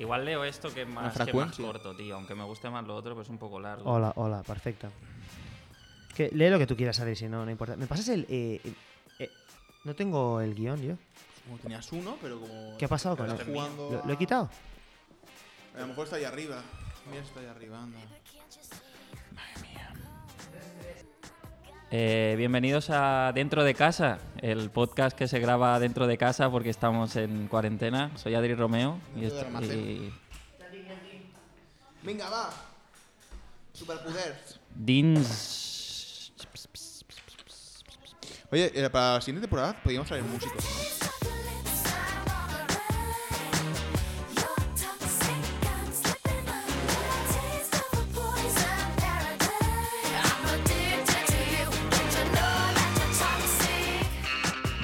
Igual leo esto que es más, que más corto, tío. Aunque me guste más lo otro, pues es un poco largo. Hola, hola, perfecto. Que, lee lo que tú quieras, Adri, si no, no importa. ¿Me pasas el...? eh, eh, eh, no tengo el guion yo. Como tenías uno, pero como. ¿Qué ha pasado con él? jugando- ¿Lo, lo he quitado? A lo mejor está ahí arriba. Mira, está ahí arriba, anda. Eh, bienvenidos a Dentro de Casa, el podcast que se graba dentro de casa porque estamos en cuarentena. Soy Adri Romeo y, Dentro del est- almacén. y Venga, va. Superpoder. Dins. Oye, eh, para la siguiente temporada podríamos traer músicos, ¿no?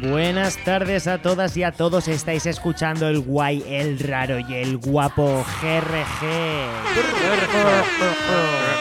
Buenas tardes a todas y a todos. Estáis escuchando el guay, el raro y el guapo GRG.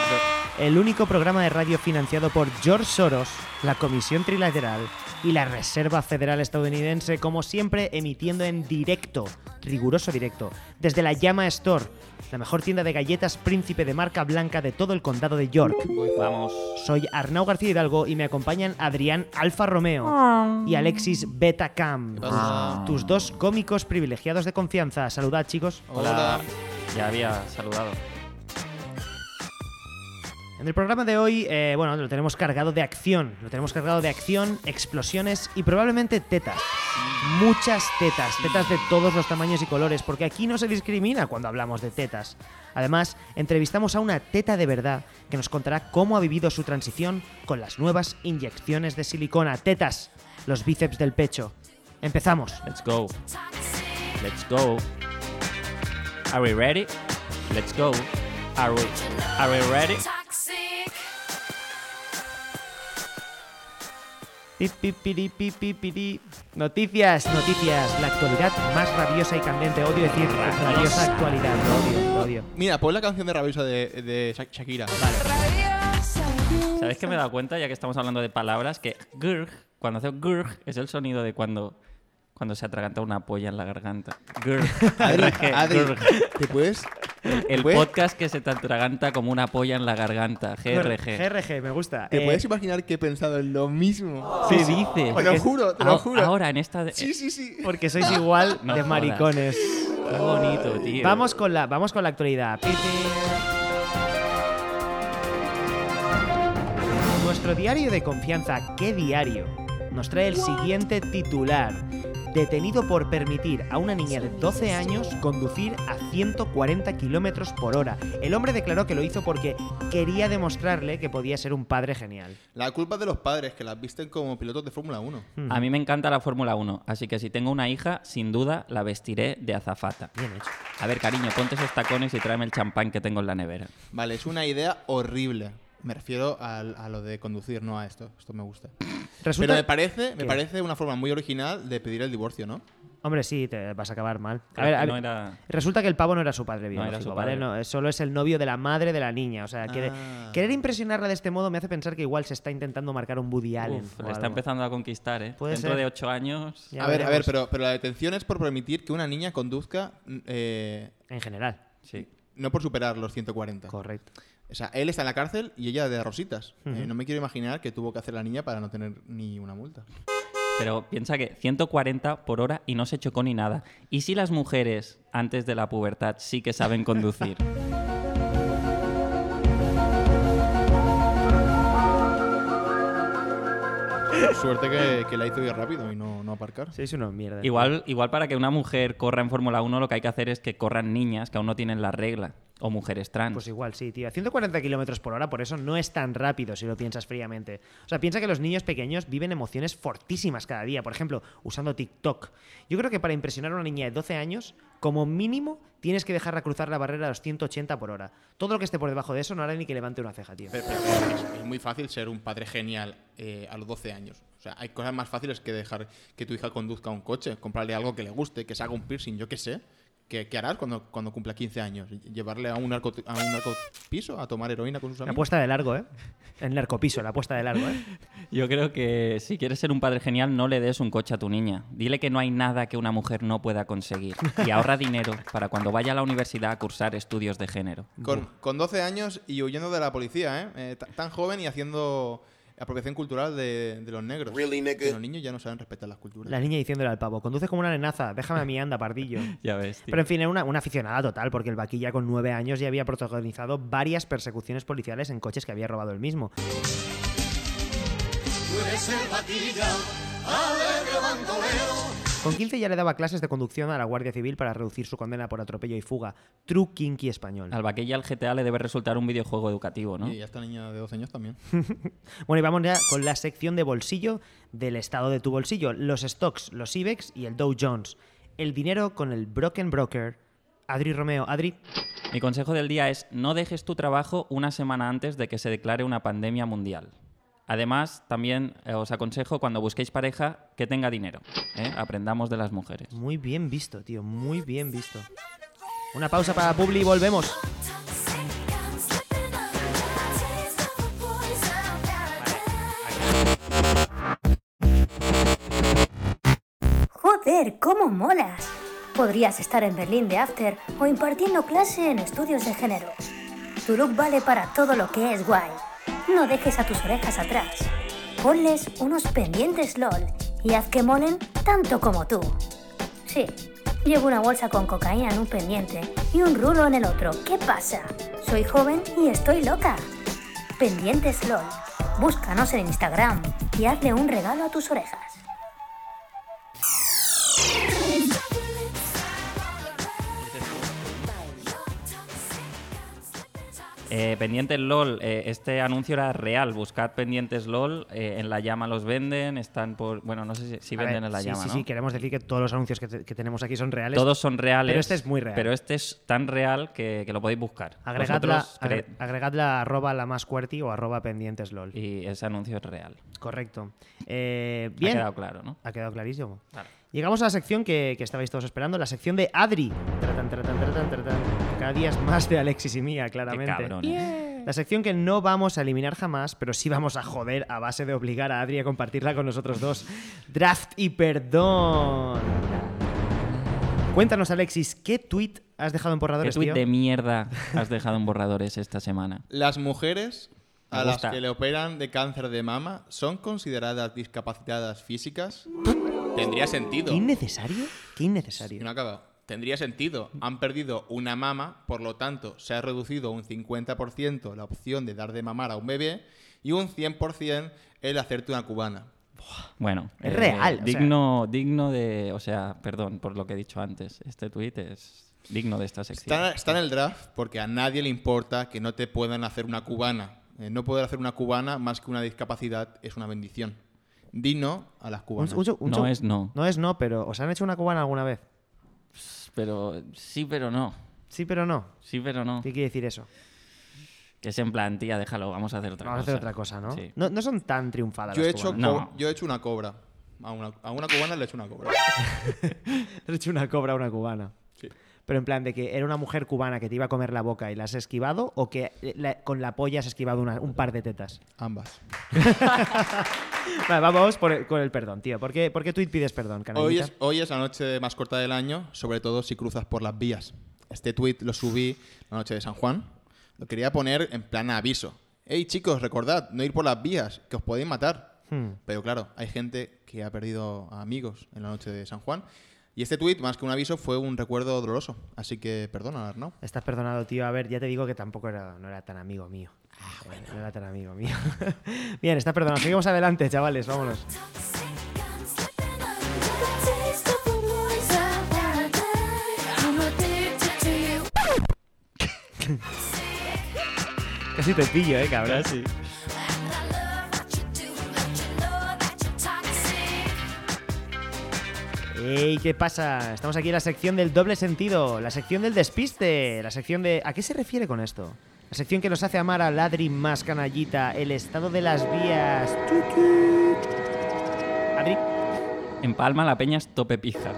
El único programa de radio financiado por George Soros, la Comisión Trilateral y la Reserva Federal Estadounidense, como siempre emitiendo en directo, riguroso directo, desde la Llama Store, la mejor tienda de galletas príncipe de marca blanca de todo el condado de York. Vamos. Soy Arnau García Hidalgo y me acompañan Adrián Alfa Romeo y Alexis Beta Cam. pasa? Tus dos cómicos privilegiados de confianza. Saludad, chicos. Hola. Ya había saludado. En el programa de hoy, eh, bueno, lo tenemos cargado de acción. Lo tenemos cargado de acción, explosiones y probablemente tetas. Muchas tetas. Tetas de todos los tamaños y colores, porque aquí no se discrimina cuando hablamos de tetas. Además, entrevistamos a una teta de verdad que nos contará cómo ha vivido su transición con las nuevas inyecciones de silicona. Tetas, los bíceps del pecho. Empezamos. Let's go. Let's go. Are we ready? Let's go. Are we, are we ready? Noticias, noticias. La actualidad más rabiosa y candente. Odio decir rabiosa actualidad. Lo odio, lo odio. Mira, pon la canción de Rabiosa de, de Sha- Shakira. ¿Sabes que me he dado cuenta, ya que estamos hablando de palabras, que gurg, cuando hace gurg, es el sonido de cuando, cuando se atraganta una polla en la garganta. Gurg. Adri, Adri. ¿te puedes? El puedes- podcast que se te atraganta como una polla en la garganta. GRG. GRG, me gusta. ¿Te Eh, puedes imaginar que he pensado en lo mismo? ¿Qué dices? Te lo juro, te lo Ahora- juro. Ahora, en esta... Sí, sí, sí. Porque sois igual No de jodas. maricones. Qué bonito, tío. Vamos con la, vamos con la actualidad. Nuestro diario de confianza, ¿qué diario? Nos trae el siguiente titular. Detenido por permitir a una niña de 12 años conducir a 140 kilómetros por hora. El hombre declaró que lo hizo porque quería demostrarle que podía ser un padre genial. La culpa es de los padres que las visten como pilotos de Fórmula 1. A mí me encanta la Fórmula 1, así que si tengo una hija, sin duda la vestiré de azafata. Bien hecho. A ver, cariño, ponte esos tacones y tráeme el champán que tengo en la nevera. Vale, es una idea horrible. Me refiero al- a, lo de conducir, no a esto. Esto me gusta. Resulta- Pero me parece, me parece una forma muy original de pedir el divorcio, ¿no? Hombre, sí, te vas a acabar mal. A ver, a no era- Resulta que el pavo no era su padre era biológico, su ¿vale? padre. No, es- solo es el novio de la madre de la niña. O sea, quiere- Ah. querer impresionarla de este modo me hace pensar que igual se está intentando marcar un Woody Allen. Uf, o le está algo. empezando a conquistar, ¿eh? Puede Dentro ser. de ocho años... Ya a ver, a ver, veremos. pero, pero la detención es por permitir que una niña conduzca, mm, eh, En general. Sí. No por superar los 140. Correcto. O sea, él está en la cárcel y ella de rositas. Eh, no me quiero imaginar que tuvo que hacer la niña para no tener ni una multa. Pero piensa que 140 por hora y no se chocó ni nada. ¿Y si las mujeres antes de la pubertad sí que saben conducir? Suerte que, que la hizo ir rápido y no, no aparcar. Sois unos mierda. igual, igual para que una mujer corra en Fórmula 1 lo que hay que hacer es que corran niñas que aún no tienen la regla. O mujeres trans. Pues igual, sí, tío. 140 kilómetros por hora, por eso no es tan rápido si lo piensas fríamente. O sea, piensa que los niños pequeños viven emociones fortísimas cada día. Por ejemplo, usando TikTok. Yo creo que para impresionar a una niña de 12 años, como mínimo, tienes que dejarla cruzar la barrera de los 180 por hora. Todo lo que esté por debajo de eso no hará ni que levante una ceja, tío. Pero- pero es, es muy fácil ser un padre genial eh, a los 12 años. O sea, hay cosas más fáciles que dejar que tu hija conduzca un coche, comprarle algo que le guste, que se haga un piercing, yo qué sé. ¿Qué, qué harás cuando, cuando cumpla 15 años? ¿Llevarle a un, narco, a un narcopiso a tomar heroína con sus La amigos? apuesta de largo, ¿eh? El narcopiso, la apuesta de largo, ¿eh? Yo creo que si quieres ser un padre genial, no le des un coche a tu niña. Dile que no hay nada que una mujer no pueda conseguir. Y ahorra dinero para cuando vaya a la universidad a cursar estudios de género. Con, con 12 años y huyendo de la policía, ¿eh? Eh, ta- tan joven y haciendo apropiación cultural de, de los negros. Really? Que los niños ya no saben respetar las culturas. La niña diciéndole al pavo, conduce como una nenaza, déjame a mí, anda, pardillo. Ya ves, tío. Pero en fin, era una, una aficionada total, porque el vaquilla con nueve años ya había protagonizado varias persecuciones policiales en coches que había robado él mismo. Con 15 ya le daba clases de conducción a la Guardia Civil para reducir su condena por atropello y fuga. True kinky español. Al vaquilla al GTA le debe resultar un videojuego educativo, ¿no? Y a esta niña de 12 años también. Bueno, y vamos ya con la sección de bolsillo del estado de tu bolsillo. Los stocks, los IBEX y el Dow Jones. El dinero con el Broken Broker. Adri Romeo. Adri, Mi consejo del día es no dejes tu trabajo una semana antes de que se declare una pandemia mundial. Además, también eh, os aconsejo cuando busquéis pareja que tenga dinero. ¿eh? Aprendamos de las mujeres. muy bien visto, tío. Muy bien visto. Una pausa para Publi y volvemos. Joder, cómo molas. Podrías estar en Berlín de After o impartiendo clase en estudios de género. Tu look vale para todo lo que es guay. No dejes a tus orejas atrás. Ponles unos pendientes LOL y haz que molen tanto como tú. Sí, llevo una bolsa con cocaína en un pendiente y un rulo en el otro. ¿Qué pasa? Soy joven y estoy loca. Pendientes LOL. Búscanos en Instagram y hazle un regalo a tus orejas. Eh, pendientes LOL, eh, este anuncio era real. Buscad pendientes LOL. eh, en La Llama los venden. Están por. Bueno, no sé si, venden ver, en La sí, Llama, sí, ¿no? sí, queremos decir que todos los anuncios que, te- que tenemos aquí son reales. Todos son reales. Pero este es muy real. Pero este es tan real que, que lo podéis buscar. Agregadla, agre- arroba la más cuerti o arroba pendientes LOL. Y ese anuncio es real. Correcto. Eh, Ha bien. quedado claro, ¿no? Ha quedado clarísimo. Llegamos a la sección que, que estabais todos esperando, la sección de Adri. Tratan, tratan, tratan, tratan. Cada día es más de Alexis y mía, Qué claramente. cabrones. La sección que no vamos a eliminar jamás, pero sí vamos a joder a base de obligar a Adri a compartirla con nosotros dos. Draft y perdón. Cuéntanos, Alexis, ¿qué tweet has dejado en ¿Qué borradores, tuit tío? de mierda has dejado en borradores esta semana? Las mujeres a las que le operan de cáncer de mama son consideradas discapacitadas físicas. Tendría sentido. ¿Qué innecesario? ¿Qué innecesario? no acaba. Tendría sentido. Han perdido una mama, por lo tanto, se ha reducido un 50% la opción de dar de mamar a un bebé y un 100% el hacerte una cubana. Bueno, Es real, o sea- Digno, digno de. O sea, perdón por lo que he dicho antes. Este tuit es digno de esta sección. Está, está en el draft porque a nadie le importa que no te puedan hacer una cubana. Eh, no poder hacer una cubana más que una discapacidad es una bendición. Di no a las cubanas. un seg- un No es no. No es no, pero ¿os han hecho una cubana alguna vez? Pero sí, pero no. Sí, pero no. Sí, pero no. ¿Qué quiere decir eso? Que es en plan, tía, déjalo, vamos a hacer otra Vamos a cosa. hacer otra cosa, ¿no? Sí. No, no son tan triunfadas yo, he las hecho cubanas. No. co- yo he hecho una cobra. A una, a una cubana le he hecho una cobra. Has hecho una cobra a una cubana. Pero en plan de que era una mujer cubana que te iba a comer la boca y la has esquivado o que eh, la- con la polla has esquivado una- un par de tetas. Ambas. Vale, vamos por el- con el perdón, tío. ¿Por qué, por qué tú pides perdón, Hoy es, hoy es la noche más corta del año, sobre todo si cruzas por las vías. Este tweet lo subí la noche de San Juan. Lo quería poner en plan aviso. Hey chicos, recordad, no ir por las vías, que os podéis matar. Hmm. Pero claro, hay gente que ha perdido a amigos en la noche de San Juan. Y este tweet, más que un aviso, fue un recuerdo doloroso. Así que perdona, Arnau. Estás perdonado, tío. A ver, ya te digo que tampoco era, no era tan amigo mío. Eh, No era tan amigo mío. Bien, estás perdonado. Seguimos adelante, chavales. Vámonos. Casi te pillo, eh, cabrón. ¡Ey! ¿Qué pasa? Estamos aquí en la sección del doble sentido, la sección del despiste, la sección de... ¿A qué se refiere con esto? La sección que nos hace amar a Ladri más canallita, el estado de las vías. Adri, En Palma la peña es tope pija.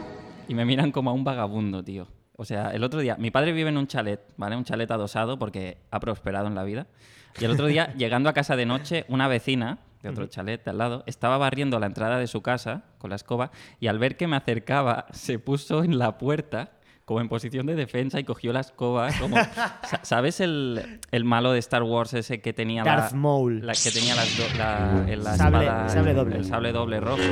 Y me miran como a un vagabundo, tío. O sea, el otro día, mi padre vive en un chalet, ¿vale? Un chalet adosado porque ha prosperado en la vida. Y el otro día, llegando a casa de noche, una vecina de otro chalet de al lado estaba barriendo la entrada de su casa con la escoba y al ver que me acercaba, se puso en la puerta como en posición de defensa y cogió la escoba como... Sa- ¿Sabes el, el malo de Star Wars ese que tenía Darth la, Maul. la que tenía las do- la, la Sable- espada, sable el- doble. el sable doble rojo?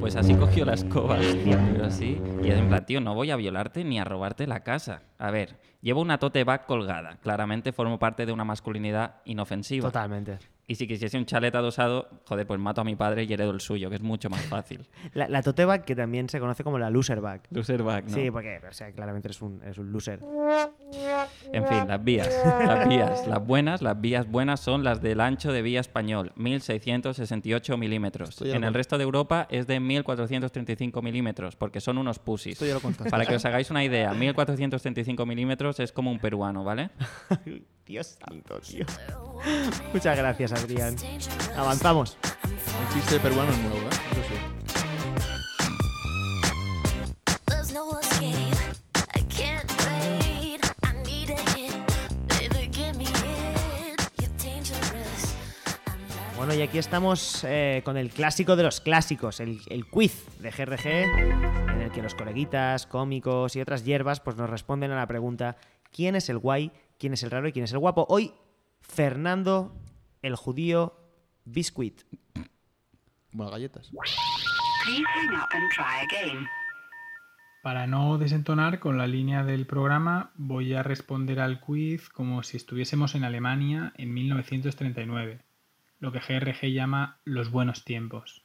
Pues así cogió la escoba, pero así. Y en plan, tío, no voy a violarte ni a robarte la casa. A ver, llevo una tote bag colgada. Claramente formo parte de una masculinidad inofensiva. Totalmente. Y si quisiese un chalet adosado, joder, pues mato a mi padre y heredo el suyo, que es mucho más fácil. La, la tote bag, que también se conoce como la loser bag. Loser bag, ¿no? Sí, porque o sea, claramente eres un, eres un loser. En fin, las vías. Las vías. Las buenas, las vías buenas son las del ancho de vía español, 1668 milímetros. Lo En el resto de Europa es de 1435 milímetros, porque son unos pusis. Esto ya lo contaste. Para que os hagáis una idea, 1435 milímetros es como un peruano, ¿vale? Dios santo, tío. Muchas gracias, Adrián. Avanzamos. Un chiste peruano es nuevo, ¿eh? Eso sí. There's no escape. I can't wait. I need a hit. Baby, give me it. You're dangerous. I'm like Bueno, y aquí estamos eh, con el clásico de los clásicos, el, el quiz de GRG, en el que los coleguitas, cómicos y otras hierbas pues nos responden a la pregunta ¿quién es el guay, quién es el raro y quién es el guapo? Hoy, Fernando, el judío, Biscuit. Bueno, galletas. Para no desentonar con la línea del programa, voy a responder al quiz como si estuviésemos en Alemania en 1939, lo que GRG llama los buenos tiempos.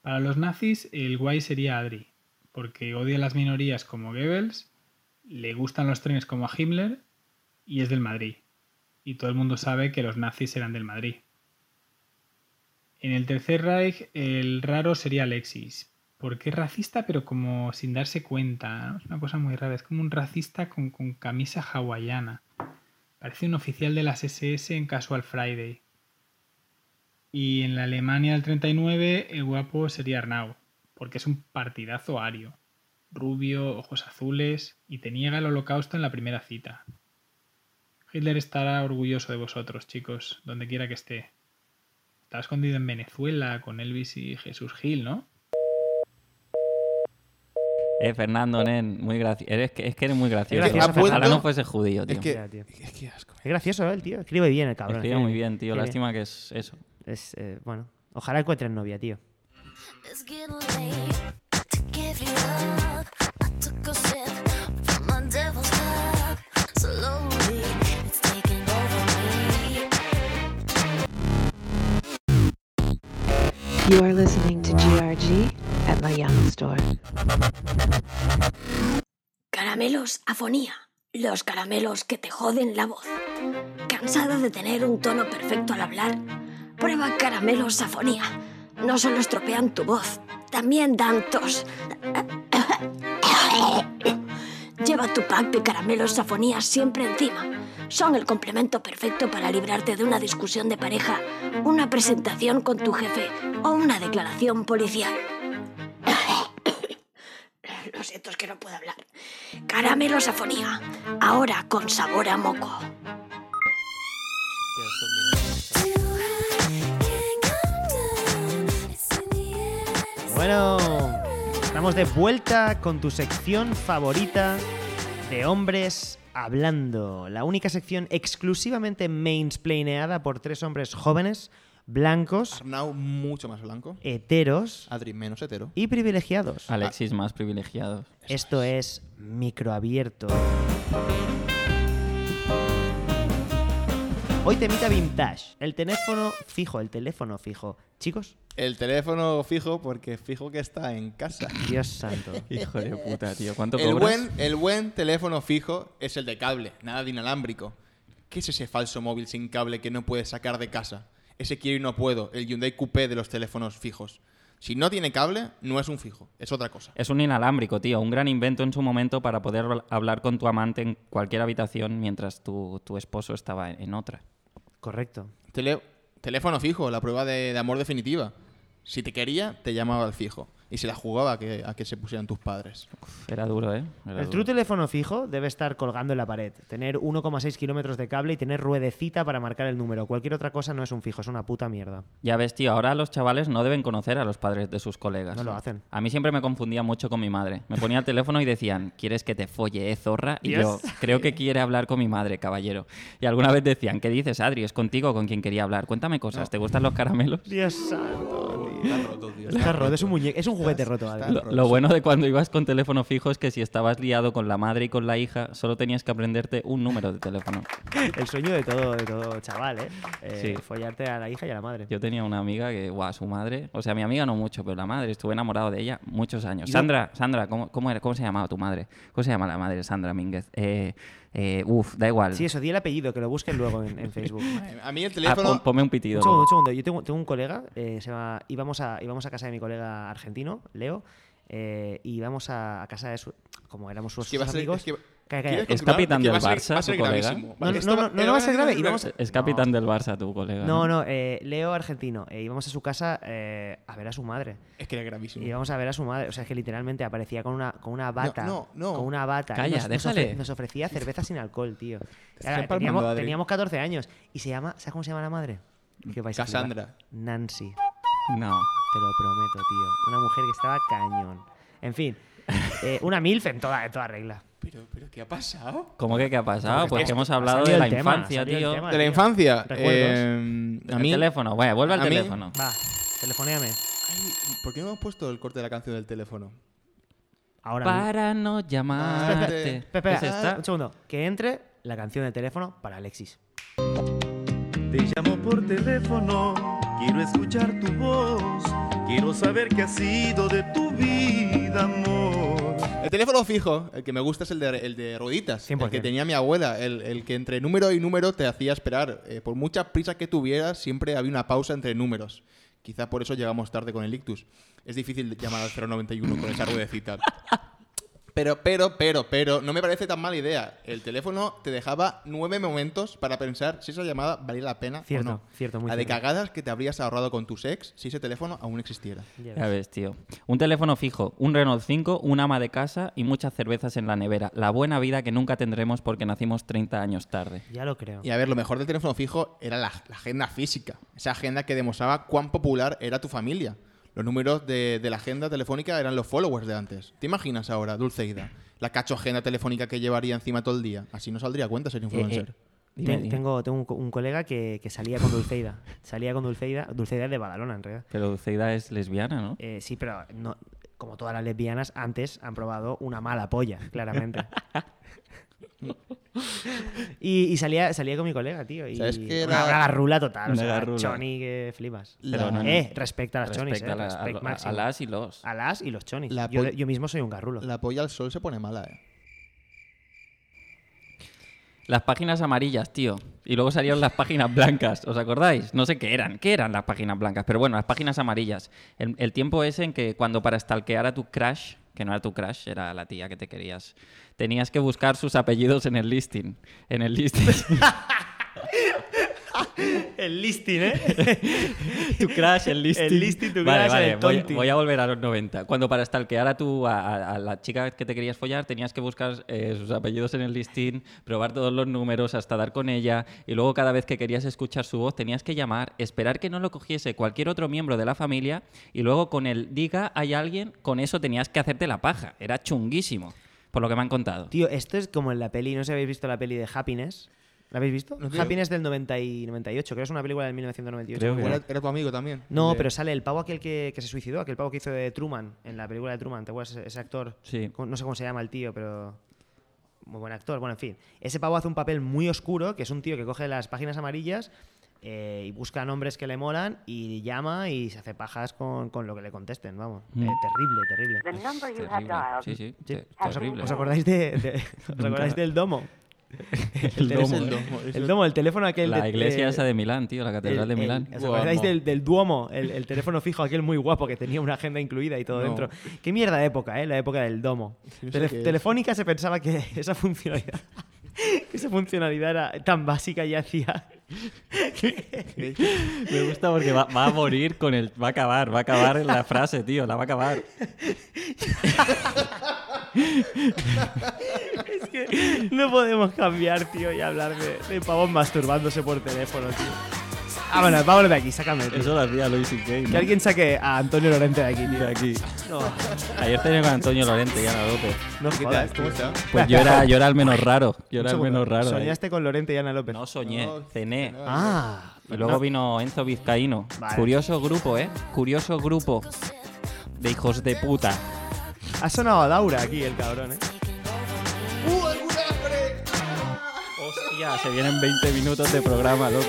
Para los nazis, el guay sería Adri, porque odia las minorías como Goebbels, le gustan los trenes como a Himmler y es del Madrid. Y todo el mundo sabe que los nazis eran del Madrid. En el Tercer Reich, el raro sería Alexis, porque es racista, pero como sin darse cuenta. Es una cosa muy rara. Es como un racista con, con camisa hawaiana. Parece un oficial de las SS en Casual Friday. Y en la Alemania del 39, el guapo sería Arnau, porque es un partidazo ario. Rubio, ojos azules, y te niega el holocausto en la primera cita. Hitler estará orgulloso de vosotros, chicos, donde quiera que esté. Estaba escondido en Venezuela con Elvis y Jesús Gil, ¿no? Eh, Fernando, nen, muy gracioso. Es que, es que eres muy gracioso. gracioso, Ojalá Fernando. no fuese judío, tío. Es que, Ya, tío. es que asco. Es gracioso, ¿eh, el tío. Escribe bien el cabrón. Escribe muy bien, tío. Lástima que es eso. Es, eh, bueno, ojalá encuentren novia, tío. You are listening to GRG at my Young Store. Caramelos Afonía. Los caramelos que te joden la voz. ¿Cansado de tener un tono perfecto al hablar? Prueba Caramelos Afonía. No solo estropean tu voz, también dan tos. Lleva tu pack de caramelos Afonía siempre encima. Son el complemento perfecto para librarte de una discusión de pareja, una presentación con tu jefe o una declaración policial. Lo siento, es que no puedo hablar. Caramelos Afonía. Ahora con sabor a moco. Bueno, estamos de vuelta con tu sección favorita de hombres hablando. La única sección exclusivamente mainsplaineada por tres hombres jóvenes, blancos, Arnau mucho más blanco. heteros Adri menos hetero. y privilegiados. Alexis más privilegiado. Esto es microabierto. Hoy temita vintage. El teléfono fijo, el teléfono fijo. Chicos, El teléfono fijo porque fijo que está en casa. Dios santo. Hijo de puta, tío. ¿Cuánto El cobras? buen, el buen teléfono fijo es el de cable, nada de inalámbrico. ¿Qué es ese falso móvil sin cable que no puedes sacar de casa? Ese quiero y no puedo, el Hyundai Coupé de los teléfonos fijos. Si no tiene cable, no es un fijo, es otra cosa. Es un inalámbrico, tío. Un gran invento en su momento para poder hablar con tu amante en cualquier habitación mientras tu, tu esposo estaba en, otra. Correcto. Tele- teléfono fijo, la prueba de, de amor definitiva. Si te quería, te llamaba al fijo. Y se la jugaba a que, a que se pusieran tus padres. Era duro, ¿eh? Era El duro. true teléfono fijo debe estar colgando en la pared, tener 1,6 kilómetros de cable y tener ruedecita para marcar el número. Cualquier otra cosa no es un fijo, es una puta mierda. Ya ves, tío, ahora los chavales no deben conocer a los padres de sus colegas. No lo hacen. A mí siempre me confundía mucho con mi madre. Me ponía el teléfono y decían, ¿quieres que te folle, eh, zorra? Y yo, creo que quiere hablar con mi madre, caballero. Y alguna vez decían, ¿qué dices, Adri? ¿Es contigo con quien quería hablar? Cuéntame cosas, ¿te gustan los caramelos? Dios santo. Está roto, tío. Está roto, es un muñeco, es un juguete roto. Lo, lo bueno de cuando ibas con teléfono fijo es que si estabas liado con la madre y con la hija, solo tenías que aprenderte un número de teléfono. El sueño de todo, de todo chaval, ¿eh? Eh, Sí. Follarte a la hija y a la madre. Yo tenía una amiga que, guau, su madre, o sea, mi amiga no mucho, pero la madre, estuve enamorado de ella muchos años. Sandra, Sandra, ¿cómo, cómo, era, ¿cómo se llamaba tu madre? ¿Cómo se llama la madre Sandra Mínguez? Eh, eh, uf, da igual. Sí, eso, di el apellido, que lo busquen luego en, en Facebook. A mí el Ah, teléfono... pon- ponme un pitido. Un segundo, un segundo. Yo tengo, tengo un colega, eh, se llama- íbamos, a, íbamos a casa de mi colega argentino, Leo, eh, y íbamos a, a casa de su. Como éramos sus, Es que a sus ser- amigos. es que- ¿Quieres Es capitán que del Barça, tu colega. No, no, no, va- no, no a ser grave, Es capitán del Barça, tu colega. No, no, eh, Leo argentino. eh, íbamos a su casa eh, a ver a su madre. Es que era gravísimo. Íbamos a ver a su madre. O sea, es que literalmente aparecía con una, con una bata. no, no. Con una bata. Calla, nos, nos déjale. ofre- nos ofrecía cerveza sin alcohol, tío. Ahora, teníamos, teníamos 14 años. Y se llama. ¿Sabes cómo se llama la madre? Que vais a flipar. Cassandra. Nancy. No. Te lo prometo, tío. Una mujer que estaba cañón. En fin, eh, una MILF en toda, en toda regla. Pero, pero, ¿qué ha pasado? ¿Cómo que qué ha pasado? Porque Pues es que hemos ha hablado de la el tema, infancia, el tío. tema. De la tío. infancia. Eh, a El mí... teléfono, bueno, vuelve al a mí- teléfono. Va, telefonéame. Ay, ¿Por qué no hemos puesto el corte de la canción del teléfono? Ahora mismo. Para no llamarte. Espera, espera, ¿Es esta? un segundo. Que entre la canción del teléfono para Alexis. Te llamo por teléfono, quiero escuchar tu voz, quiero saber qué ha sido de tu vida, amor. El teléfono fijo, el que me gusta es el de, el de rueditas. El 100%. que tenía mi abuela. El, el que entre número y número te hacía esperar. Eh, por mucha prisa que tuvieras, siempre había una pausa entre números. Quizá por eso llegamos tarde con el ictus. Es difícil llamar al 091 con esa ruedecita. Pero, pero, pero, pero, no me parece tan mala idea. El teléfono te dejaba nueve momentos para pensar si esa llamada valía la pena Cierto, o no. cierto, muy La de cierto. cagadas que te habrías ahorrado con tu ex si ese teléfono aún existiera. Ya Ya ves. ves, tío. Un teléfono fijo, un Renault 5, un ama de casa y muchas cervezas en la nevera. La buena vida que nunca tendremos porque nacimos 30 años tarde. Ya lo creo. Y a ver, lo mejor del teléfono fijo era la, la agenda física. Esa agenda que demostraba cuán popular era tu familia. Los números de, de la agenda telefónica eran los followers de antes. ¿Te imaginas ahora, Dulceida? La cacho agenda telefónica que llevaría encima todo el día. Así no saldría cuenta ser influencer. Eh, Dime, Ten- dime. tengo tengo un, co- un colega que, que salía con Dulceida. Salía con Dulceida. Dulceida es de Badalona, en realidad. Pero Dulceida es lesbiana, ¿no? Eh, sí, pero no, como todas las lesbianas, antes han probado una mala polla, claramente. y, y salía, salía con mi colega, tío. Y ¿Sabes qué una, era? una garrula total. O Una sea, garrula. choni que flipas. Pero no- eh, respecta a las chonis, Respecta eh. a, la- a lo- a- las y los. A las y los chonis. La yo, yo mismo soy un garrulo. La polla al sol se pone mala, ¿eh? Las páginas amarillas, tío. Y luego salieron las páginas blancas. ¿Os acordáis? No sé qué eran. ¿Qué eran las páginas blancas? Pero bueno, las páginas amarillas. El, el tiempo ese en que cuando para stalkear a tu crush, que no era tu crush, era la tía que te querías, tenías que buscar sus apellidos en el listing. En el listing. El listing, ¿eh? tu crush, el listing. El listing, tu vale, crush, vale, el voy, voy a volver a los 90. Cuando para stalkear a, tu, a- a la chica que te querías follar tenías que buscar eh, sus apellidos en el listing, probar todos los números hasta dar con ella y luego cada vez que querías escuchar su voz tenías que llamar, esperar que no lo cogiese cualquier otro miembro de la familia y luego con el diga hay alguien, con eso tenías que hacerte la paja. Era chunguísimo, por lo que me han contado. Tío, esto es como en la peli, no sé si habéis visto la peli de Happiness. ¿La habéis visto? No. Happiness del 90 y 98, creo que es una película del 1998. Creo que-. Era, era tu amigo también. No, De- pero sale el pavo aquel que, que se suicidó, aquel pavo que hizo de Truman, en la película de Truman, ¿te acuerdas? Ese, ese actor. Sí. No sé cómo se llama el tío, pero... Muy buen actor. Bueno, en fin. Ese pavo hace un papel muy oscuro, que es un tío que coge las páginas amarillas eh, y busca nombres que le molan y llama y se hace pajas con, con lo que le contesten, vamos. Mm. Eh, terrible, terrible. Terrible. Sí, sí, Sí. te- ¿Os, terrible. os acordáis, de, de- ¿os acordáis del domo? El domo, teléfono- ¿eh? El domo, el teléfono aquel La de- iglesia eh, esa de Milán, tío, la catedral de el- el- Milán. ¿Os acordáis del, del Duomo? El, el teléfono fijo aquel muy guapo que tenía una agenda incluida y todo No. dentro. Qué mierda de época, ¿eh? La época del Domo. No sé. Telefónica se pensaba que esa funcionalidad... que esa funcionalidad era tan básica y hacía Me gusta porque va, va a morir con el. Va a acabar, va a acabar la frase, tío, la va a acabar. Es que no podemos cambiar, tío, y hablar de, de pavos masturbándose por teléfono, tío. Vámonos, vámonos de aquí, sácame. tío. Eso lo hacía Luis C.K. Que ¿no? alguien saque a Antonio Lorente de aquí, tío. De aquí. No, Ayer tenía con Antonio Lorente y Ana López. no ¿Qué jodas, tal? ¿Cómo tío. está? Pues yo era, yo era el menos raro. Yo era el menos raro. ahí. Soñaste con Lorente y Ana López. No soñé, No, cené. Ah. Y luego no. vino Enzo Vizcaíno. Vale. Curioso grupo, ¿eh? Curioso grupo de hijos de puta. Ha sonado a Laura aquí el cabrón, ¿eh? ¡Uh, el Gulafre! Hostia, se vienen 20 minutos de programa, loco.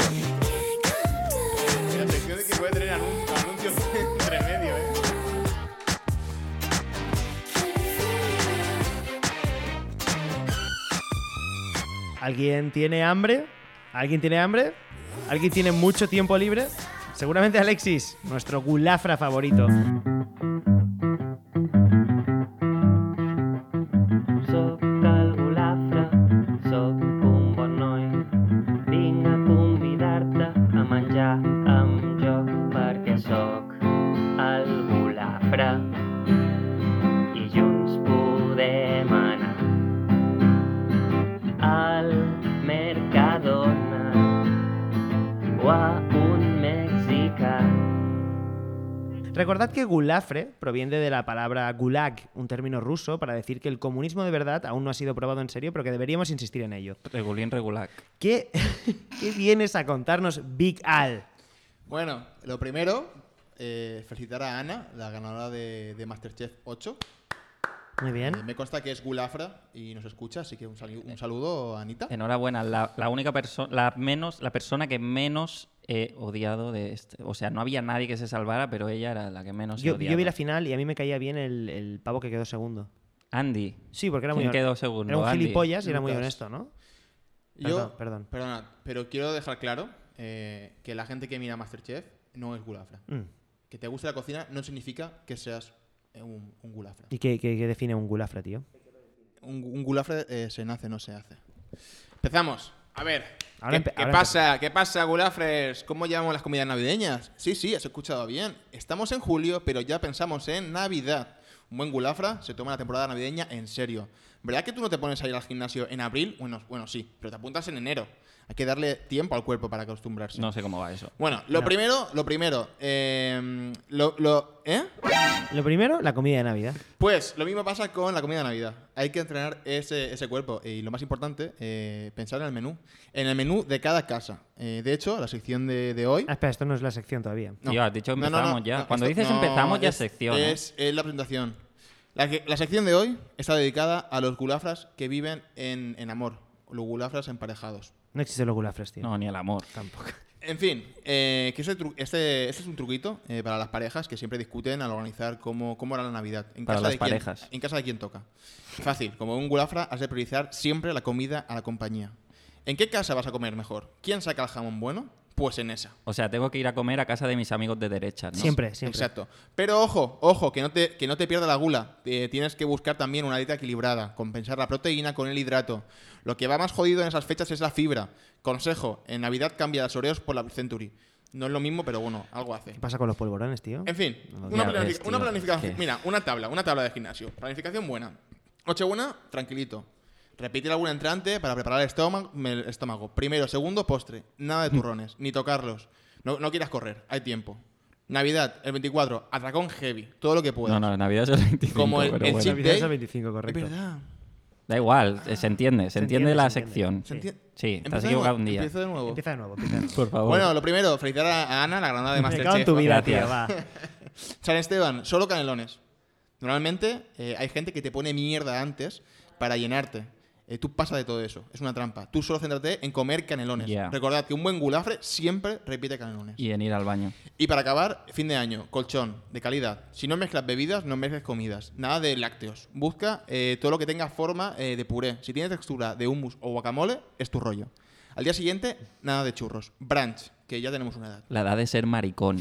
¿Alguien tiene hambre? ¿Alguien tiene hambre? ¿Alguien tiene mucho tiempo libre? Seguramente Alexis, nuestro gulafra favorito. Que gulafre proviene de la palabra gulag, un término ruso para decir que el comunismo de verdad aún no ha sido probado en serio, pero que deberíamos insistir en ello. Regulín regular. ¿Qué, ¿Qué vienes a contarnos, Big Al? Bueno, lo primero, eh, felicitar a Ana, la ganadora de, de Masterchef 8. Muy bien. Eh, me consta que es Gulafra y nos escucha, así que un, sali- un saludo, Anita. Enhorabuena, la, la única persona, la menos, la persona que menos he odiado de este. O sea, no había nadie que se salvara, pero ella era la que menos he Yo, odiado. yo vi la final y a mí me caía bien el, el pavo que quedó segundo. Andy. Sí, porque era muy ¿Quién quedó segundo? Era un Andy. gilipollas y era muy Lucas. honesto, ¿no? Yo, Perdón, perdón. Perdona, pero quiero dejar claro eh, que la gente que mira Masterchef no es Gulafra. Mm. Que te guste la cocina no significa que seas un, un Gulafra. ¿Y qué, qué- qué define un gulafra, tío? Un, un Gulafra eh, se nace, no se hace. Empezamos. A ver. Ahora ¿Qué, qué pasa? ¿Qué pasa, Gulafres? ¿Cómo llevamos las comidas navideñas? Sí, sí, has escuchado bien. Estamos en julio, pero ya pensamos en Navidad. Un buen Gulafra se toma la temporada navideña en serio. ¿Verdad que tú no te pones a ir al gimnasio en abril? Bueno, bueno, sí, pero te apuntas en enero. Hay que darle tiempo al cuerpo para acostumbrarse. No sé cómo va eso. Bueno, lo No. primero, lo primero, eh, lo, lo- ¿eh? Lo primero, la comida de Navidad. Pues lo mismo pasa con la comida de Navidad. Hay que entrenar ese, ese cuerpo. Y lo más importante, eh, pensar en el menú. En el menú de cada casa. Eh, de hecho, la sección de, de hoy. Ah, espera, esto no es la sección todavía. No. Tío, has dicho No, no, no, empezamos ya. no, Cuando esto- dices no, empezamos ya es, es sección. ¿eh? Es, es la presentación. La, que- la sección de hoy está dedicada a los gulafras que viven en, en amor. Los gulafras emparejados. No existen los gulafres, tío. No, ni el amor. Tampoco. En fin, eh, que este, este, este es un truquito eh, para las parejas que siempre discuten al organizar cómo, cómo era la Navidad. En Para casa las de quién- parejas. en casa de quién toca. Fácil, como un gulafra has de priorizar siempre la comida a la compañía. ¿En qué casa vas a comer mejor? ¿Quién saca el jamón bueno? Pues en esa. O sea, tengo que ir a comer a casa de mis amigos de derecha, ¿no? Siempre, siempre. Exacto. Pero ojo, ojo, que no te, que no te pierda la gula. Eh, tienes que buscar también una dieta equilibrada, compensar la proteína con el hidrato. Lo que va más jodido en esas fechas es la fibra. Consejo, en Navidad cambia las Oreos por la Century. No es lo mismo, pero bueno, algo hace. ¿Qué pasa con los polvorones, tío? En fin, No, una, ya planific- ves, tío, una planificación. Mira, una tabla, una tabla de gimnasio. Planificación buena. Nochebuena, tranquilito. Repite algún entrante para preparar el estómago, el estómago. Primero, segundo, postre. Nada de turrones, ni tocarlos. No, no quieras correr, hay tiempo. Navidad, el 24, atracón heavy, todo lo que puedas. No, no, Navidad es el 25. Como el- pero el bueno. chip Navidad es el 25, Es correcto. verdad. Da igual, eh, se entiende, se, Se entiende, entiende, la se entiende. sección. ¿Se entiende? Sí, te Empieza has equivocado un día. Empiezo de nuevo. Empieza de nuevo, empieza de nuevo. Por favor. Bueno, lo primero, felicitar a Ana, la granada de Me Masterchef. tu vida, va. San Esteban, solo canelones. Normalmente eh, hay gente que te pone mierda antes para llenarte. Eh, tú pasa de todo eso, es una trampa. Tú solo céntrate en comer canelones. Recordad que un buen gulafre siempre repite canelones. Y, Y en ir al baño. para acabar, fin de año, colchón, de calidad. Si no mezclas bebidas, no mezcles comidas. Nada de lácteos. Busca eh, todo lo que tenga forma eh, de puré. Si tiene textura de hummus o guacamole, es tu rollo. Al día siguiente, nada de churros. Brunch, que ya tenemos una edad. La edad de ser maricón.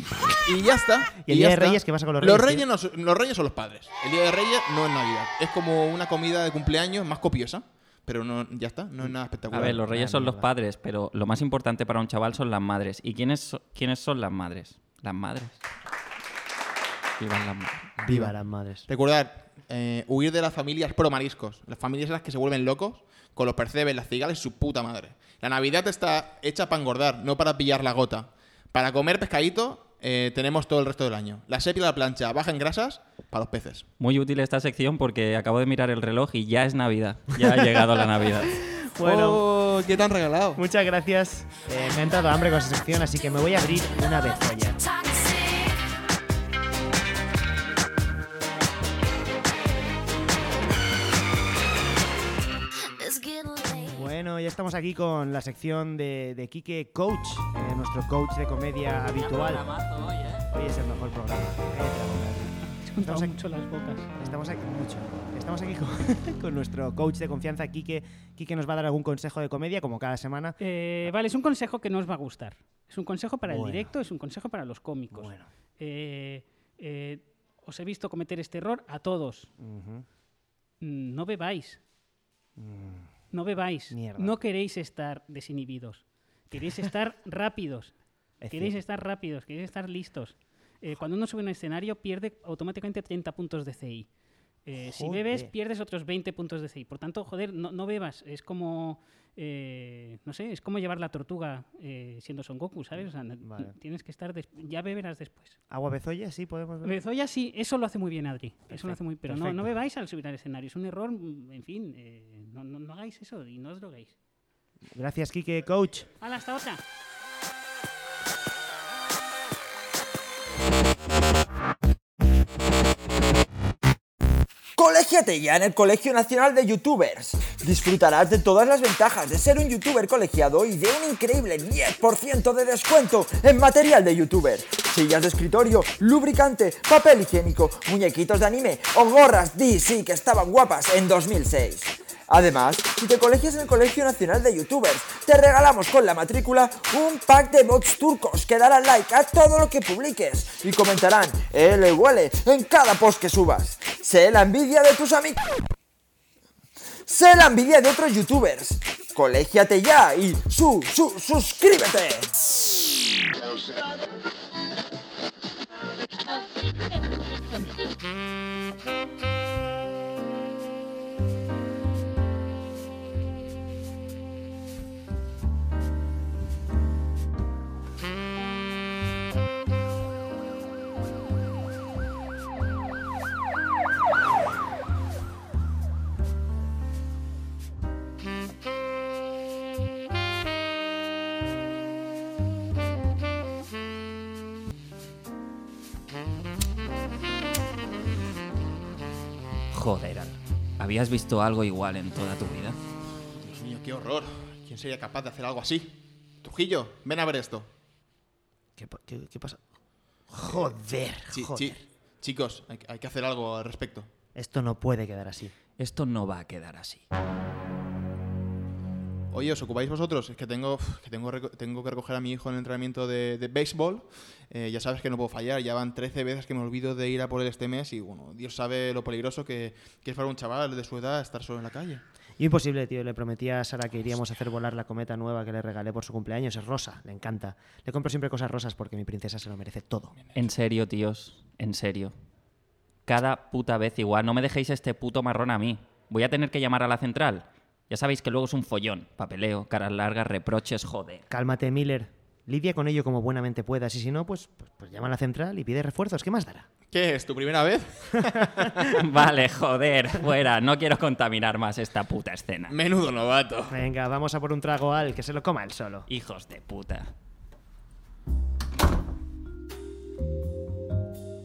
Y ya está. ¿Y el día de está. Reyes qué pasa con los Los Reyes, reyes, no son- los reyes son los padres. El día de Reyes no es Navidad. Es como una comida de cumpleaños más copiosa. Pero no, ya está, no es nada A espectacular. ver, los reyes son los padres, pero lo más importante para un chaval son las madres. ¿Y quiénes, so- quiénes son las madres? Las madres. Vivan las madres. Viva las madres. Recordad, eh, huir de las familias pro mariscos. Las familias en las que se vuelven locos con los percebes, las cigales y su puta madre. La Navidad está hecha para engordar, no para pillar la gota. Para comer pescadito eh, tenemos todo el resto del año. La sepia y la plancha baja en grasas para los peces. Muy útil esta sección porque acabo de mirar el reloj y ya es Navidad. Ya ha llegado la Navidad. Bueno, Oh, ¿qué te han regalado? muchas gracias. Eh, me ha entrado hambre con esa sección, así que me voy a abrir una bezoya. Estamos aquí con la sección de, de Quique Coach, eh, nuestro coach de comedia habitual. Hoy es el mejor programa. Eh, Estamos aquí, mucho las bocas. estamos aquí mucho. Estamos aquí con, con nuestro coach de confianza, Quique. Quique nos va a dar algún consejo de comedia, como cada semana. Eh, vale, es un consejo que no os va a gustar. Es un consejo para Bueno. el directo, es un consejo para los cómicos. Bueno. Eh, eh, os he visto cometer este error a todos. Mm, No bebáis. No bebáis. Mierda. No queréis estar desinhibidos. Queréis estar rápidos. Es Queréis cierto. estar rápidos, queréis estar listos. Eh, cuando uno sube a un escenario pierde automáticamente 30 puntos de CI. Eh, si bebes, pierdes otros 20 puntos de CI. Por tanto, joder, no, no bebas. Es como, eh, no sé, es como llevar la tortuga eh, siendo Son Goku, ¿sabes? O sea, Vale. tienes que estar, ya beberás después. ¿Agua bezoya? Sí, podemos ver. Bezoya sí, eso lo hace muy bien Adri. Eso lo hace muy Pero no, no bebáis al subir al escenario. Es un error, mm, en fin, eh, no, no- hagáis eso y no os droguéis. Gracias, Quique Coach. ¡Hala, hasta otra! Colégiate ya en el Colegio Nacional de Youtubers. Disfrutarás de todas las ventajas de ser un youtuber colegiado y de un increíble 10% de descuento en material de youtuber. Sillas de escritorio, lubricante, papel higiénico, muñequitos de anime o gorras DC que estaban guapas en 2006. Además, si te colegias en el Colegio Nacional de Youtubers, te regalamos con la matrícula un pack de bots turcos que darán like a todo lo que publiques y comentarán L huele en cada post que subas. Sé la envidia de tus amigos. Sé la envidia de otros youtubers. Colégiate ya y su, su, suscríbete. Joder. ¿habías visto algo igual en toda tu vida? Dios mío, qué horror. ¿Quién sería capaz de hacer algo así? Trujillo, ven a ver esto. ¿Qué, pa- qué- qué pasa? Joder, Sí, joder. sí. Chicos, hay, hay que hacer algo al respecto. Esto no puede quedar así. Esto no va a quedar así. Oye, ¿os ocupáis vosotros? Es que tengo, que tengo, que recoger a mi hijo en el entrenamiento de, de béisbol. Eh, ya sabes que no puedo fallar. Ya van 13 veces que me olvido de ir a por él este mes y, bueno, Dios sabe lo peligroso que, que es para un chaval de su edad estar solo en la calle. Imposible, tío. Le prometí a Sara que iríamos a hacer volar la cometa nueva que le regalé por su cumpleaños. Es rosa, le encanta. Le compro siempre cosas rosas porque mi princesa se lo merece todo. En serio, tíos, en serio. Cada puta vez igual. No me dejéis este puto marrón a mí. Voy a tener que llamar a la central. Ya sabéis que luego es un follón. Papeleo, caras largas, reproches, joder. Cálmate, Miller. Lidia con ello como buenamente puedas y si no, pues, pues, pues llama a la central y pide refuerzos. ¿Qué más dará? ¿Qué es? ¿Tu primera vez? vale, joder, fuera. No quiero contaminar más esta puta escena. Menudo novato. Venga, vamos a por un trago al que se lo coma él solo. Hijos de puta.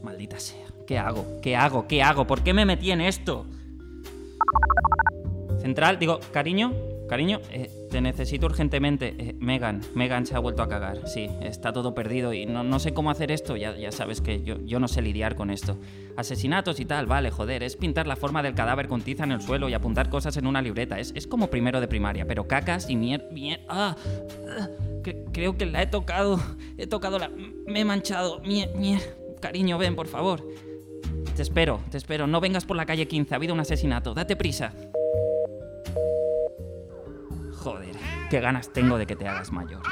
Maldita sea. ¿Qué hago? ¿Qué hago? ¿Qué hago? ¿Por qué me metí en esto? Central, digo, cariño, cariño, eh, te necesito urgentemente. Eh, Megan, Megan se ha vuelto a cagar. Sí, está todo perdido y no, no sé cómo hacer esto. Ya, ya sabes que yo, yo no sé lidiar con esto. Asesinatos y tal, vale, joder. Es pintar la forma del cadáver con tiza en el suelo y apuntar cosas en una libreta. Es, es como primero de primaria, pero cacas y mier... mier ah, ah, cre- creo que la he tocado. He tocado la... Me he manchado. Mier... mier. Cariño, ven, por favor. Te espero, te espero. No vengas por la calle 15. Ha habido un asesinato. Date prisa. Joder, qué ganas tengo de que te hagas mayor.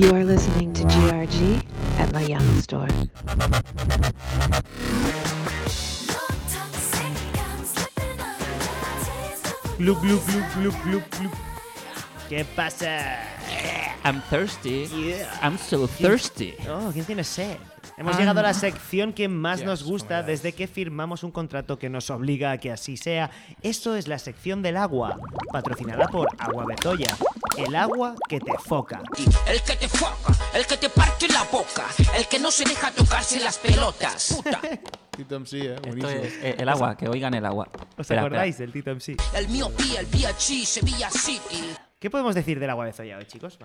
You are listening to GRG at La Young Store. Glup, glup, glup, glup, glup, glup. ¿Qué pasa? I'm thirsty. Yeah. I'm so thirsty. Oh, ¿quién tiene sed? Hemos Ah. llegado a la sección que más Yes, nos gusta desde que firmamos un contrato que nos obliga a que así sea. Eso es la sección del agua, patrocinada por Agua Bezoya. El agua que te foca. El que te foca, el que te parte la boca, el que no se deja tocarse las pelotas. Puta. Tito MC, eh, Esto buenísimo. es eh, el agua, que oigan el agua. ¿Os Espera, acordáis del Tito MC? El mío el chi, Sevilla City. ¿Qué podemos decir del agua Bezoya hoy, chicos?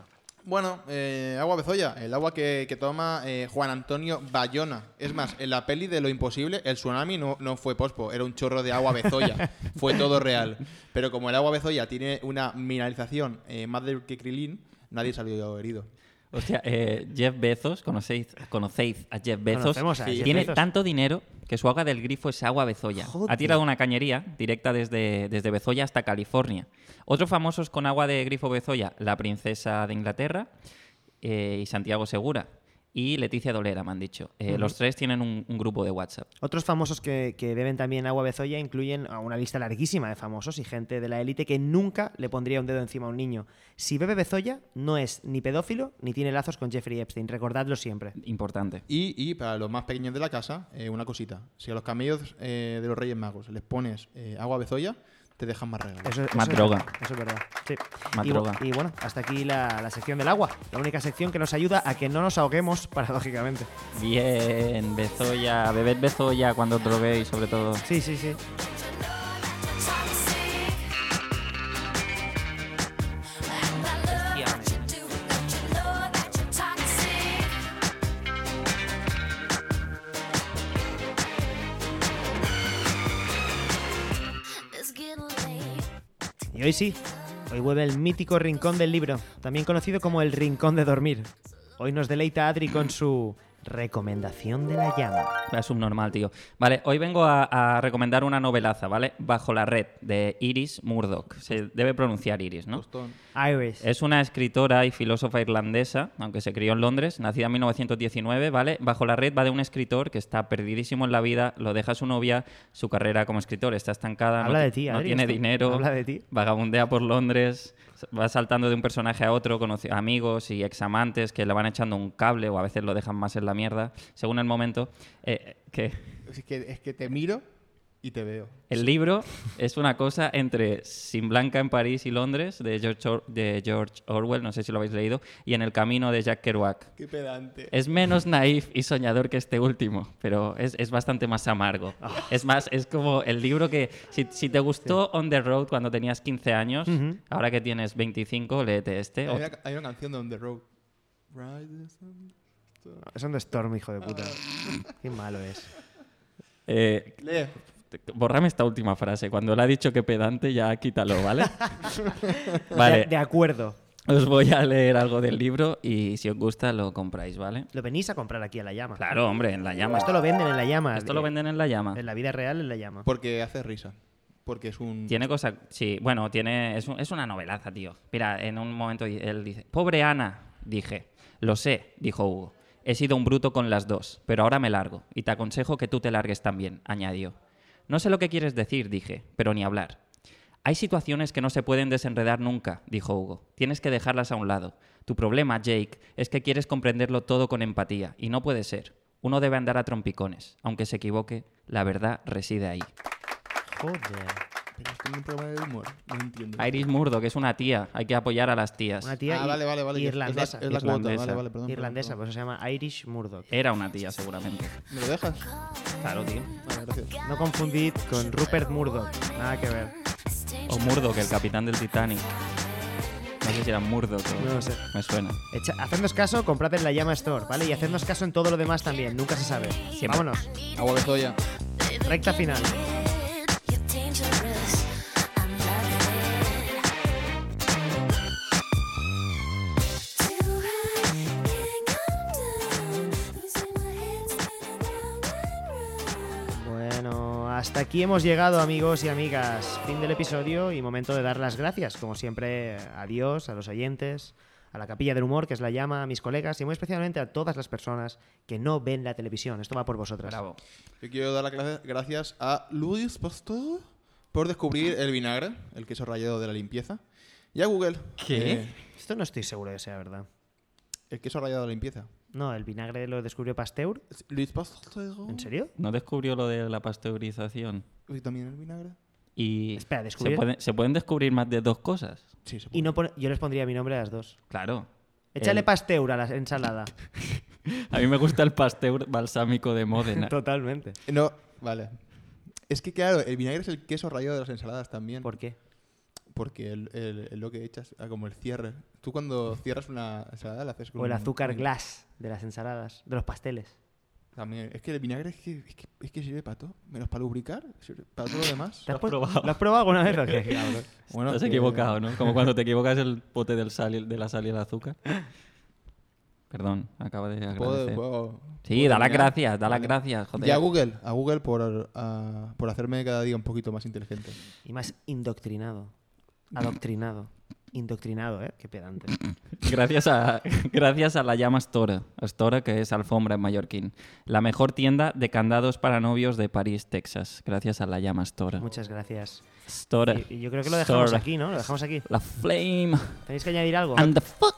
Bueno, eh, agua bezoya, el agua que, que toma eh, Juan Antonio Bayona. Es más, en la peli de Lo Imposible, el tsunami no, no fue pospo, era un chorro de agua bezoya. fue todo real. Pero como el agua bezoya tiene una mineralización eh, más de que Krilin, nadie salió herido. Hostia, eh, Jeff Bezos, ¿conocéis, conocéis a Jeff Bezos? A Tiene Bezos. tanto dinero que su agua del grifo es agua Bezoya. Joder. Ha tirado una cañería directa desde, desde Bezoya hasta California. Otros famosos con agua de grifo Bezoya, la princesa de Inglaterra eh, y Santiago Segura. Y Leticia Dolera, me han dicho. Eh. Los tres tienen un, un grupo de WhatsApp. Otros famosos que, que beben también agua Bezoya incluyen a una lista larguísima de famosos y gente de la élite que nunca le pondría un dedo encima a un niño. Si bebe Bezoya, no es ni pedófilo ni tiene lazos con Jeffrey Epstein. Recordadlo siempre. Importante. Y, y para los más pequeños de la casa, eh, una cosita. Si a los camellos eh, de los Reyes Magos les pones eh, agua bezoya, te dejan más regalos. Eso, Más eso droga. Eso es verdad. Sí. Más y, droga. y bueno, hasta aquí la, la sección del agua. La única sección que nos ayuda a que no nos ahoguemos, paradójicamente. Bien, Bezoya, bebed Bezoya cuando droguéis, sobre todo. Sí, sí, sí. Hoy sí, hoy vuelve el mítico rincón del libro, también conocido como el rincón de dormir. Hoy nos deleita Adri con su recomendación de la llama. Es subnormal, tío. Vale, hoy vengo a, a recomendar una novelaza, ¿vale? Bajo la red, de Iris Murdoch. Se debe pronunciar Iris, ¿no? Iris. Es una escritora y filósofa irlandesa, aunque se crió en Londres, nacida en 1919, ¿vale? Bajo la red va de un escritor que está perdidísimo en la vida, lo deja su novia, su carrera como escritor está estancada, Habla no, de ti- ti, no Adri, tiene esto. dinero, Habla de ti. vagabundea por Londres, va saltando de un personaje a otro, conoce amigos y examantes que le van echando un cable o a veces lo dejan más en la mierda, según el momento. Eh, Es que, es que te miro y te veo. el libro es una cosa entre Sin Blanca en París y Londres, de George, Or- de George Orwell, no sé si lo habéis leído, y En el camino de Jack Kerouac. Qué pedante. Es menos naif y soñador que este último, pero es, es bastante más amargo. Ah. Es más, es como el libro que, si, si te gustó On the Road cuando tenías 15 años, ahora que tienes 25, léete este. Hay O- una, hay una canción de On the Road. Ride the Es un Storm, hijo de puta. Qué malo es. Eh, Lee. Borrame esta última frase. Cuando le ha dicho que pedante, ya quítalo, ¿vale? De, vale. de acuerdo. Os voy a leer algo del libro y si os gusta lo compráis, ¿vale? Lo venís a comprar aquí a la llama. Claro, hombre, en la llama. Esto lo venden en la llama. Esto lo venden en la llama. En la vida real, en la llama. Porque hace risa. Porque es un. Tiene cosas. Sí, bueno, tiene. Es, un- es una novelaza, tío. Mira, en un momento él dice: Pobre Ana, dije. Lo sé, dijo Hugo. He sido un bruto con las dos, pero ahora me largo, y te aconsejo que tú te largues también, añadió. No sé lo que quieres decir, dije, pero ni hablar. Hay situaciones que no se pueden desenredar nunca, dijo Hugo. Tienes que dejarlas a un lado. Tu problema, Jake, es que quieres comprenderlo todo con empatía, y no puede ser. Uno debe andar a trompicones. Aunque se equivoque, la verdad reside ahí. Joder. Pero es como un programa de humor. No entiendo. Iris Murdo, que es una tía. Hay que apoyar a las tías. Una tía Ah, vale, vale, vale. irlandesa. Es la, es la cuota. Irlandesa. Vale, vale, perdón. Irlandesa, perdón, pues se llama Irish Murdoch. Era una tía, seguramente. ¿Me lo dejas? Claro, tío. Vale, gracias. No confundid con Rupert Murdoch. Nada que ver. O Murdoch, el capitán del Titanic. No sé si era Murdoch o... No lo sé. Me suena. Echa- hacednos caso, comprad en la llama store, ¿vale? Y hacednos caso en todo lo demás también. Nunca se sabe. Vámonos. Agua bezoya. Recta final. Aquí hemos llegado, amigos y amigas. Fin del episodio y momento de dar las gracias. Como siempre, a Dios, a los oyentes, a la Capilla del Humor, que es la llama, a mis colegas y muy especialmente a todas las personas que no ven la televisión. Esto va por vosotras. Bravo. Yo quiero dar las gra- gracias a Luis Pastor por descubrir el vinagre, el queso rallado de la limpieza. Y a Google. ¿Qué? eh, Esto no estoy seguro de que sea verdad. el queso rallado de la limpieza. No, el vinagre lo descubrió Pasteur. Luis Pastor. ¿En serio? ¿No descubrió lo de la pasteurización? ¿Y también el vinagre? Y Espera, ¿se, ¿descubrir? pueden, ¿se pueden descubrir más de dos cosas? Sí, se Y no pone- yo les pondría mi nombre a las dos. Claro. Échale El- Pasteur a la ensalada. A mí me gusta el pasteur balsámico de Módena. Totalmente. No, vale. Es que claro, el vinagre es el queso rallado de las ensaladas también. ¿Por qué? Porque el- el- el lo que echas, ah, como el cierre. Tú cuando cierras una ensalada la haces con O el un- azúcar con- glass de las ensaladas, de los pasteles. También. Es que el vinagre es que, es que, es que sirve para todo. Menos para lubricar, sirve para todo lo demás. ¿Te has probado? ¿Lo has probado alguna vez o qué? cabrón? Bueno, Estás que- equivocado, ¿no? Como cuando te equivocas el pote del sal y- de la sal y el azúcar. Perdón, acaba de agradecer. puedo- Sí, puedo da las gracias, da las Vale. gracias, joder. Y a Google, a Google por, ah, por hacerme cada día un poquito más inteligente. Y más indoctrinado. Adoctrinado. Indoctrinado, ¿eh? Qué pedante. Gracias a, gracias a la llama Stora, Stora que es alfombra en mallorquín. La mejor tienda de candados para novios de París, Texas. Gracias a la llama Stora. Muchas gracias. Stora. Y, y yo creo que lo dejamos Stora. aquí, ¿no? Lo dejamos aquí. La flame. ¿Tenéis que añadir algo? And the fuck.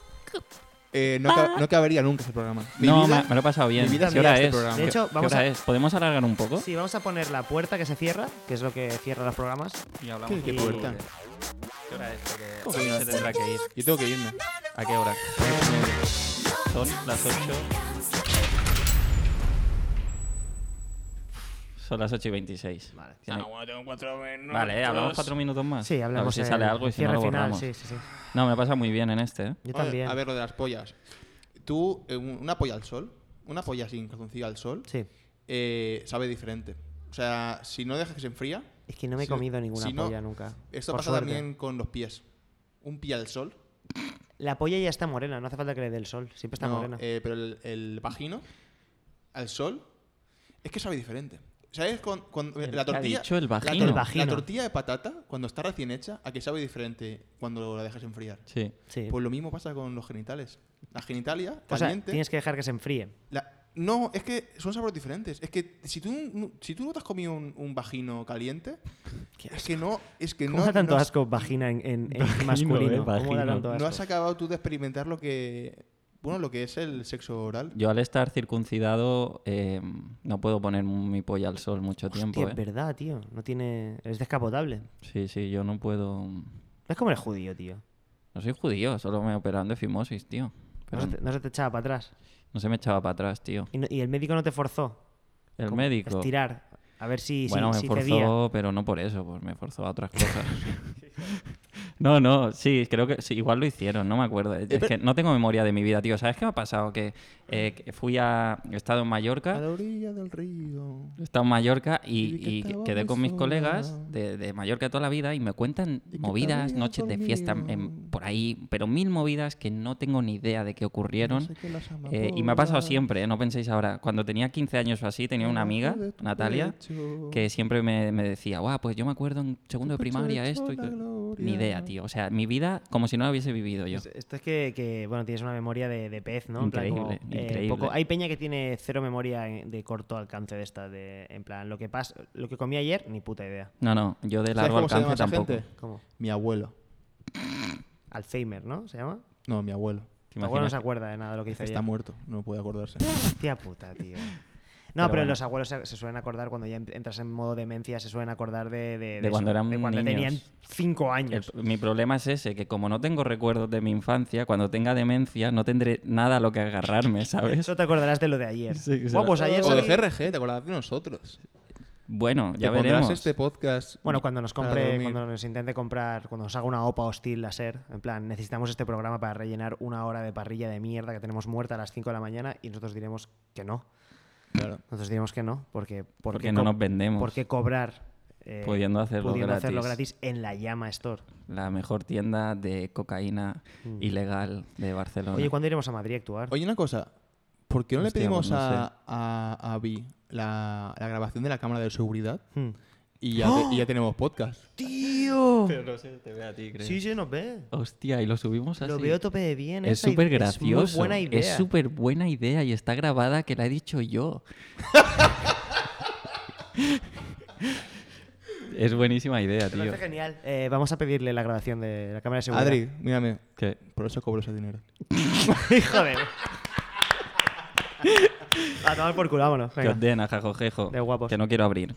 Eh, no, ca- no cabería nunca ese programa. Mi No, vida- me, me lo he pasado bien. mi vida ¿Qué hora este es? programa. De hecho, ¿Qué- vamos ¿Qué hora a- es? ¿Podemos alargar un poco? Sí, vamos a poner la puerta que se cierra, que es lo que cierra los programas. Y hablamos ¿Qué- qué un poco puerta? De- ¿Qué hora es? Porque ¿Cómo que se tendrá que ir. Yo tengo que irme. ¿A qué hora? Son las 8. Son las 8 y 26. Vale. Tiene- tengo cuatro minutos. Vale, ¿eh? hablamos cuatro minutos más. Sí, A ver hablamos si sale algo y si no cierre lo final, borramos. sí, sí, sí. No, me pasa muy bien en este, ¿eh? Yo Oye, también. A ver, lo de las pollas. Tú, eh, un- una polla al sol, una polla sin calzoncillo al sol, Sí. eh, sabe diferente. O sea, si no dejas que se enfría, Es que no me he comido ninguna si no- polla nunca. esto por pasa suerte. también con los pies. Un pie al sol, La polla ya está morena, no hace falta que le dé el sol. Siempre está no, morena. eh, pero el, el vagino al sol es que sabe diferente. ¿Sabes? Con, con- ¿Qué la ha tortilla. dicho el la vagino? El. La tortilla de patata, cuando está recién hecha, a que sabe diferente cuando la dejas enfriar. Sí. Sí. Pues lo mismo pasa con los genitales. La genitalia, o sea, caliente. tienes que dejar que se enfríe. la- no, es que son sabores diferentes. Es que si tú, no- si tú no te has comido un, un vagino caliente, es que no. Es que ¿Cómo no, da tanto no, has- asco vagina en, en- en Vagino, masculino? eh, ¿Cómo da tanto asco? no has acabado tú de experimentar lo que. Bueno, lo que es el sexo oral. Yo al estar circuncidado eh, no puedo poner mi polla al sol mucho tiempo, Hostia, es ¿eh? verdad, tío. No tiene... Es descapotable. Sí, sí, yo no puedo... Es como el judío, tío. No soy judío, solo me operaron de fimosis, tío. No Pero se, te, no se te echaba para atrás. No se me echaba para atrás, tío. Y, no- y el médico no te forzó. El como médico... Estirar. A ver si, Bueno, si, me si forzó, pero no por eso, pues me forzó a otras cosas. no, no, sí, creo que sí, igual lo hicieron, no me acuerdo. Es pero- que no tengo memoria de mi vida, tío. ¿Sabes qué me ha pasado? Que, eh, que fui a... He estado en A Mallorca, la orilla del río. he estado en Mallorca Y y, que y estaba quedé con mis sola. colegas de, de Mallorca toda la vida y me cuentan Y movidas, noches de fiesta en- por ahí, pero mil movidas que no tengo ni idea de qué ocurrieron. No sé Eh, y me ha pasado siempre, ¿eh? no penséis ahora. Cuando tenía 15 años o así, tenía una amiga, Natalia, que siempre me, me decía, guau, pues yo me acuerdo en segundo de primaria esto. y la que-". gloria. Ni idea, tío. O sea, mi vida como si no la hubiese vivido yo. Es- Esto es que, que, bueno, tienes una memoria de, de pez, ¿no? En plan, como, Increíble, eh, increíble. poco- hay peña que tiene cero memoria de corto alcance de esta, de, en plan, lo que pasa, lo que comí ayer, ni puta idea. No, no, yo de ¿Sabes largo cómo se llama alcance tampoco. gente? ¿Cómo? Mi abuelo. Alzheimer, ¿no? ¿Se llama? No, mi abuelo. ¿Te Tu abuelo no se acuerda de nada de lo que hizo Está ayer. muerto, no puede acordarse. Hostia puta, tío. No, Pero pero, bueno. los abuelos se, se suelen acordar cuando ya en- entras en modo demencia, se suelen acordar de, de, De cuando eso, eran de cuando niños. tenían cinco El- años. mi problema es ese, que como no tengo recuerdos de mi infancia, cuando tenga demencia no tendré nada a lo que agarrarme, ¿sabes? Eso te acordarás de lo de ayer. Sí, Guau, pues ayer O de GRG, ¿te acordarás de nosotros? Bueno, ya Te pondrás veremos. este podcast. Bueno, cuando nos compre, cuando nos intente comprar, cuando nos haga una OPA hostil láser, en plan, necesitamos este programa para rellenar una hora de parrilla de mierda que tenemos muerta a las 5 de la mañana y nosotros diremos que no. Claro. Nosotros diremos que no, porque ¿por Porque no nos vendemos. ¿Por qué cobrar eh, Pudiendo hacerlo pudiendo gratis. hacerlo gratis en la Llama Store? La mejor tienda de cocaína Mm. ilegal de Barcelona. Oye, ¿cuándo iremos a Madrid a actuar? Oye, una cosa. ¿Por qué no Hostia, le pedimos pues no a, a, a Vi la, la grabación de la cámara de seguridad Hmm. Y ya, ¡Oh! te- y ya tenemos podcast. ¡Tío! Pero no sé, te ve a ti, creo. Sí, sí, nos ve. Hostia, y lo subimos así. Lo veo tope de bien. Es súper Es gracioso. buena idea. Es súper buena idea y está grabada que la he dicho yo. es bunísima idea, tío. parece genial. Eh, vamos a pedirle la grabación de la cámara de seguridad. Adri, mírame. ¿Qué? Por eso cobro ese dinero. Hijo de... A tomar por culo, vámonos. Que venga. os den. De guapos. Que no quiero abrir.